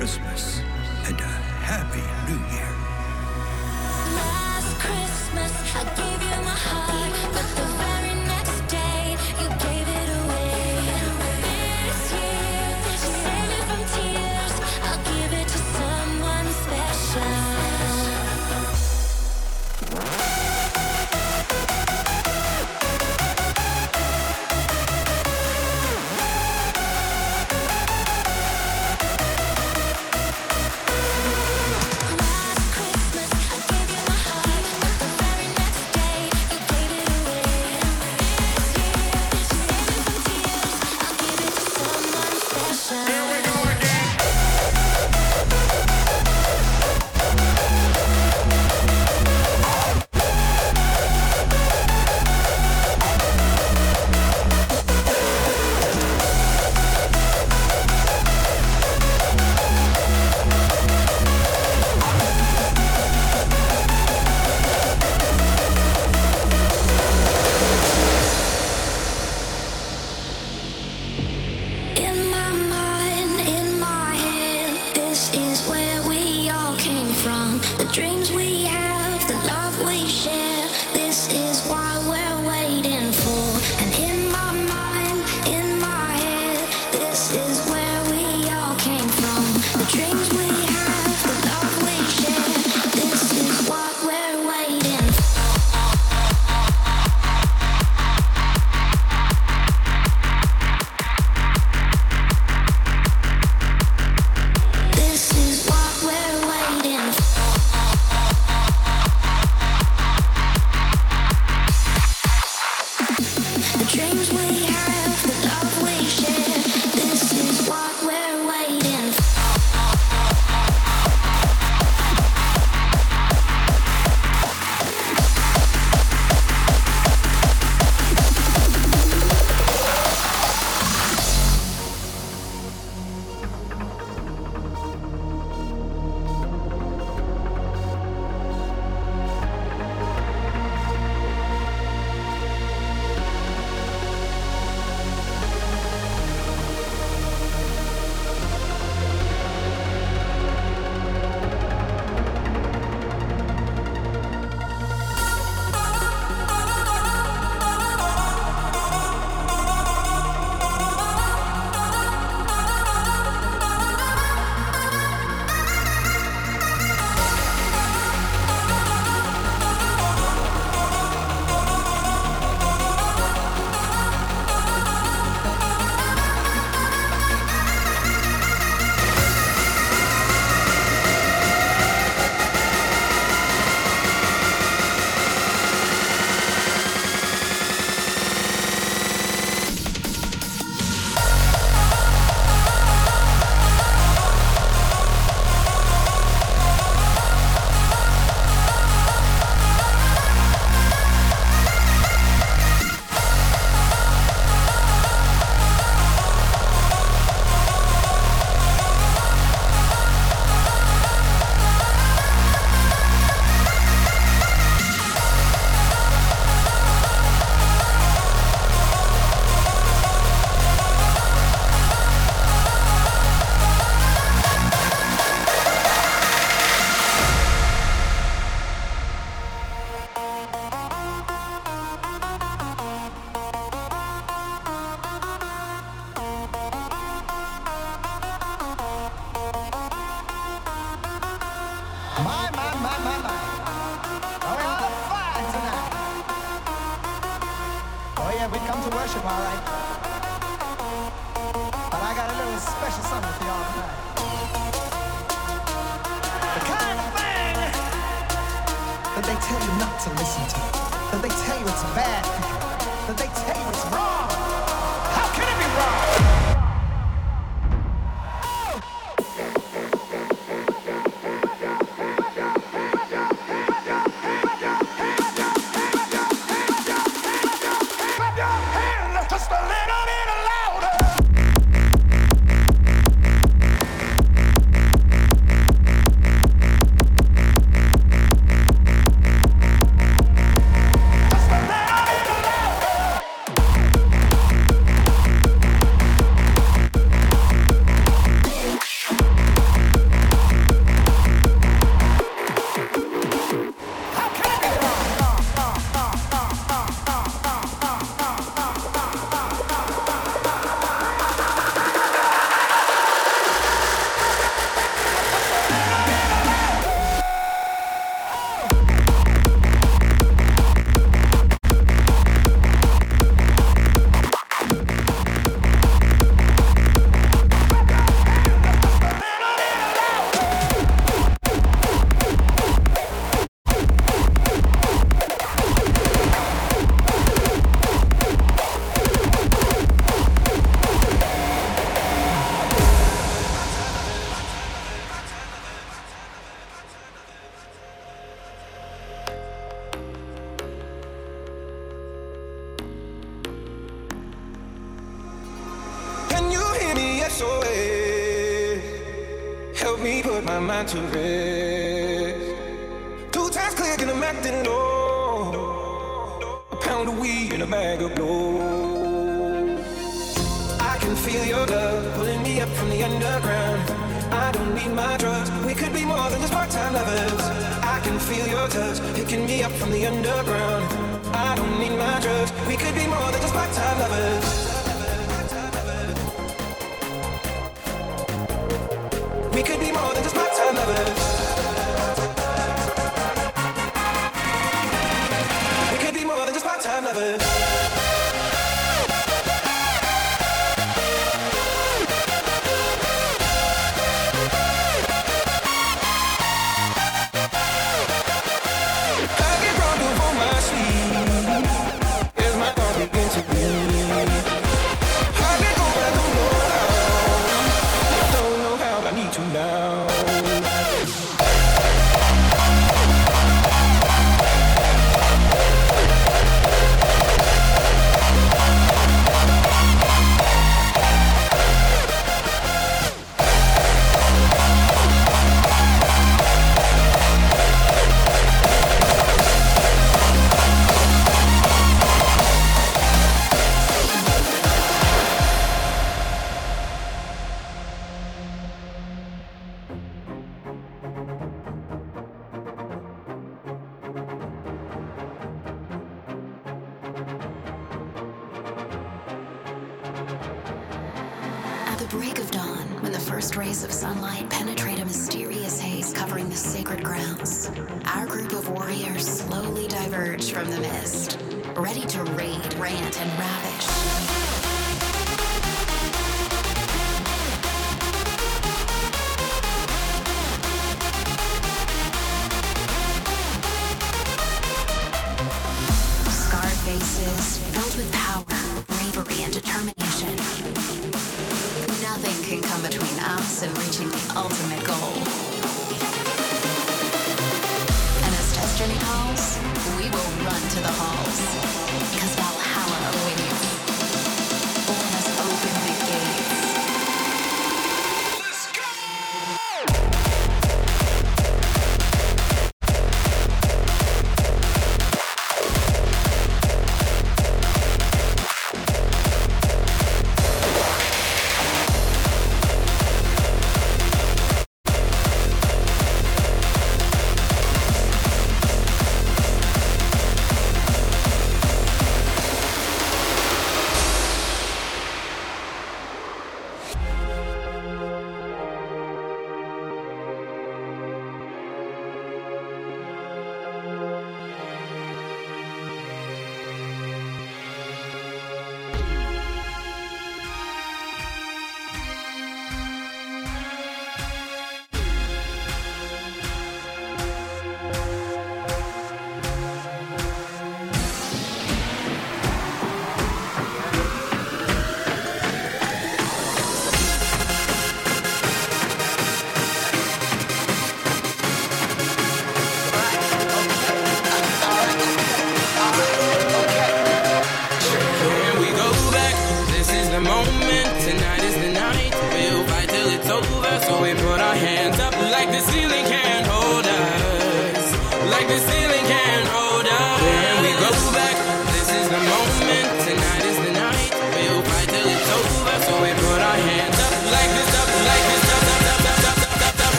Christmas.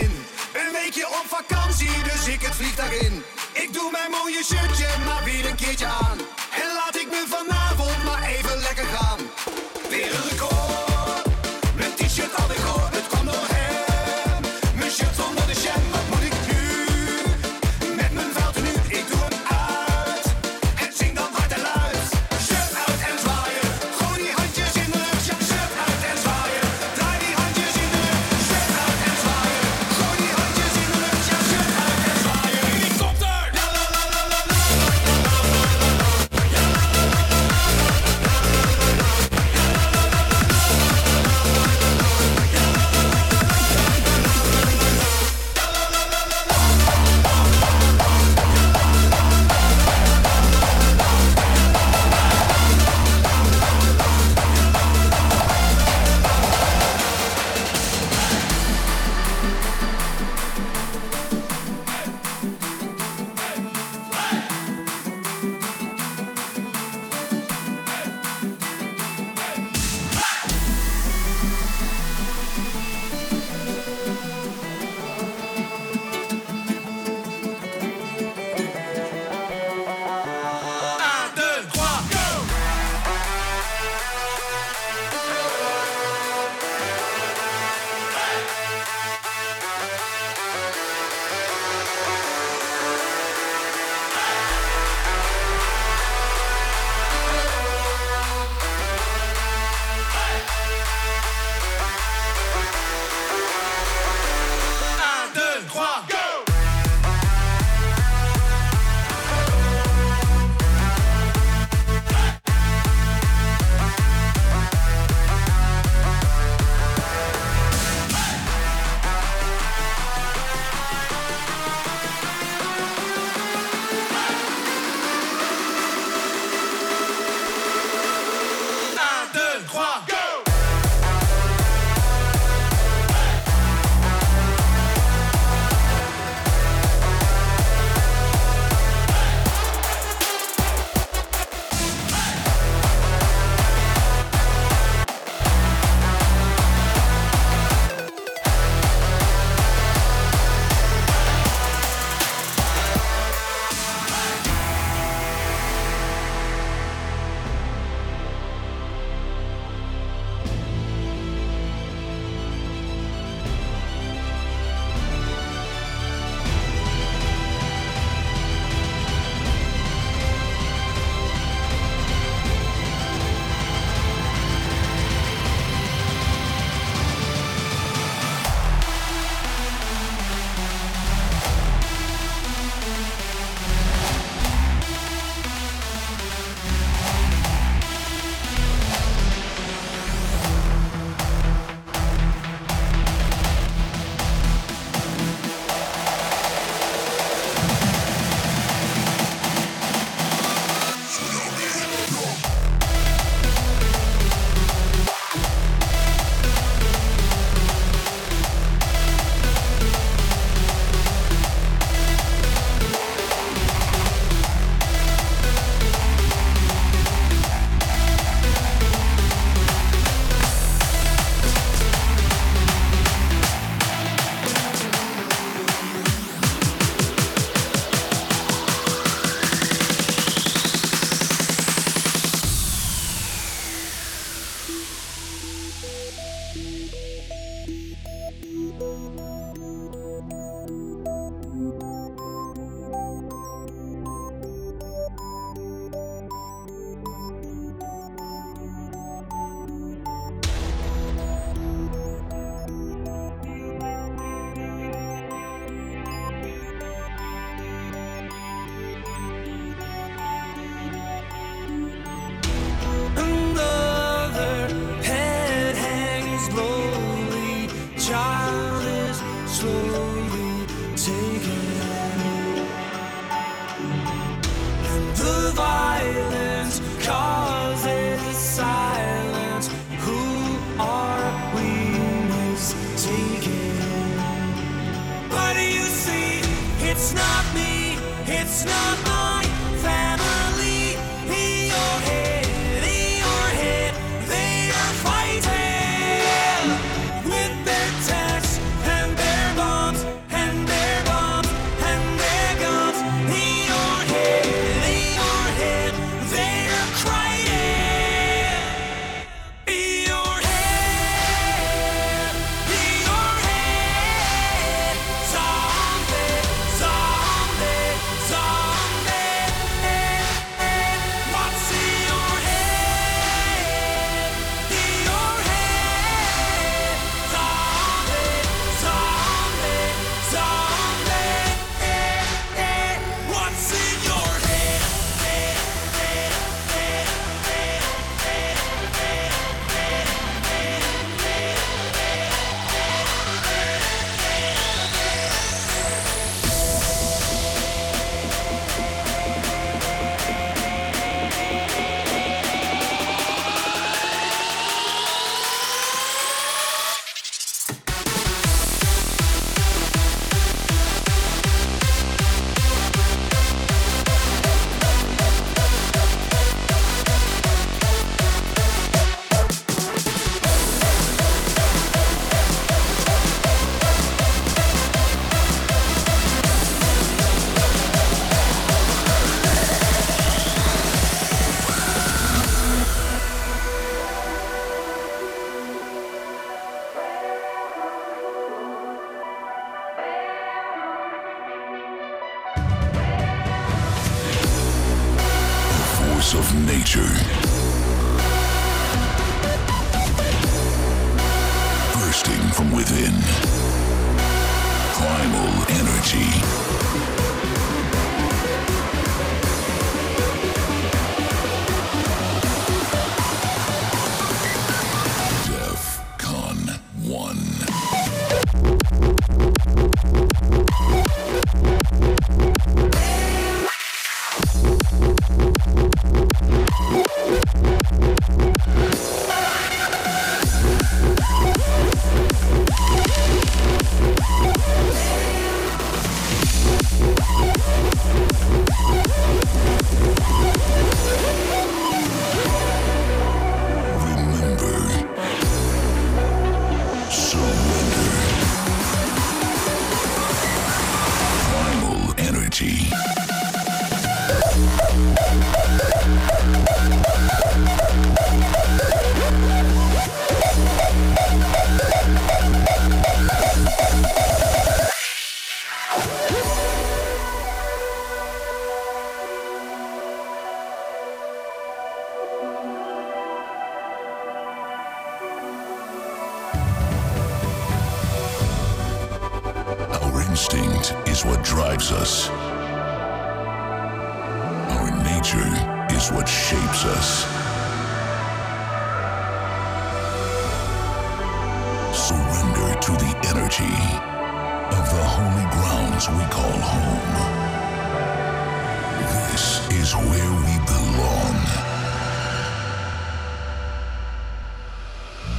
Een weekje op vakantie, dus ik het vliegtuig in. Ik doe mijn mooie shirtje maar weer een keertje aan. En laat ik me vandaag.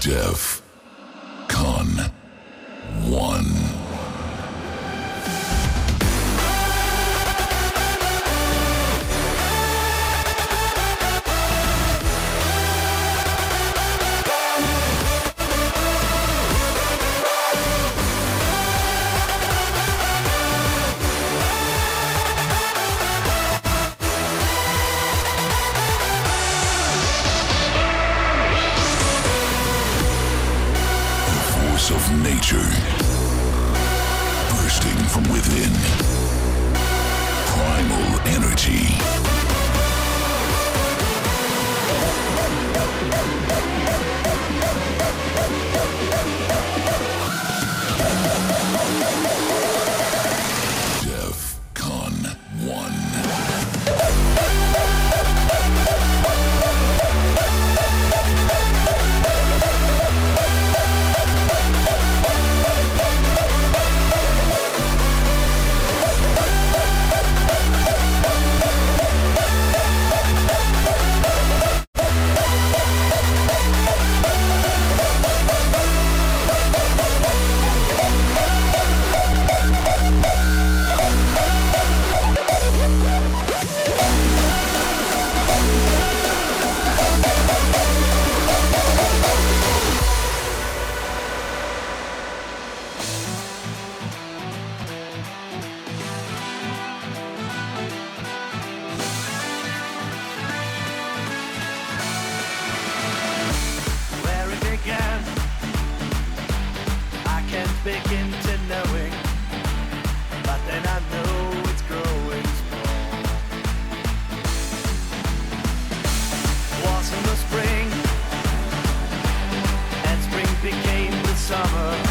Def Con 1. summer.